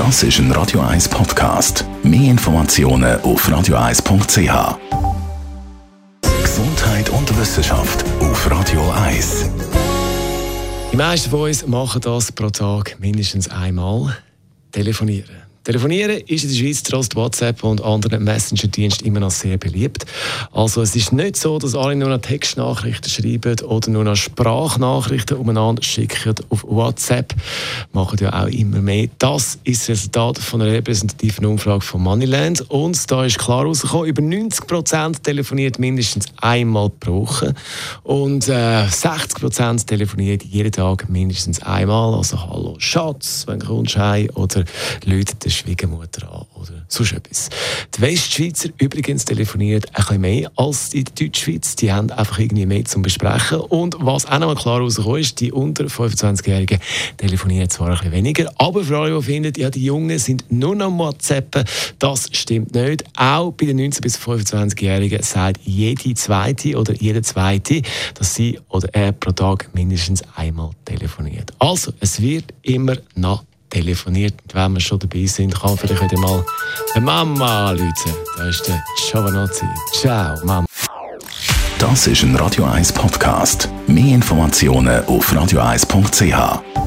Das ist ein Radio 1 Podcast. Mehr Informationen auf radio1.ch. Gesundheit und Wissenschaft auf Radio 1. Die meisten von uns machen das pro Tag mindestens einmal. Telefonieren. Telefonieren ist in der Schweiz trotz WhatsApp und anderen Messenger-Diensten immer noch sehr beliebt. Also es ist nicht so, dass alle nur noch Textnachrichten schreiben oder nur noch Sprachnachrichten umeinander schicken auf WhatsApp. Machen ja auch immer mehr. Das ist das Resultat von einer repräsentativen Umfrage von Moneyland und da ist klar herausgekommen, über 90 Prozent telefoniert mindestens einmal pro Woche und äh, 60 Prozent telefoniert jeden Tag mindestens einmal. Also Hallo Schatz, wenn du kommst oder Leute der Schwiegermutter an oder sonst etwas. Die Westschweizer übrigens telefonieren ein bisschen mehr als die Deutschschweiz. Die haben einfach irgendwie mehr zum Besprechen. Und was auch noch mal klar rausgekommen ist, die unter 25-Jährigen telefonieren zwar ein bisschen weniger, aber für alle, die finden, ja, die Jungen sind nur noch WhatsApp, das stimmt nicht. Auch bei den 19- bis 25-Jährigen sagt jede Zweite oder jede Zweite, dass sie oder er pro Tag mindestens einmal telefoniert. Also, es wird immer noch telefoniert. Und wenn wir schon dabei sind, kann vielleicht wieder mal eine Mama anrufen. Da ist der Giovanozzi. Ciao, Mama. Das ist ein Radio 1 Podcast. Mehr Informationen auf radio1.ch.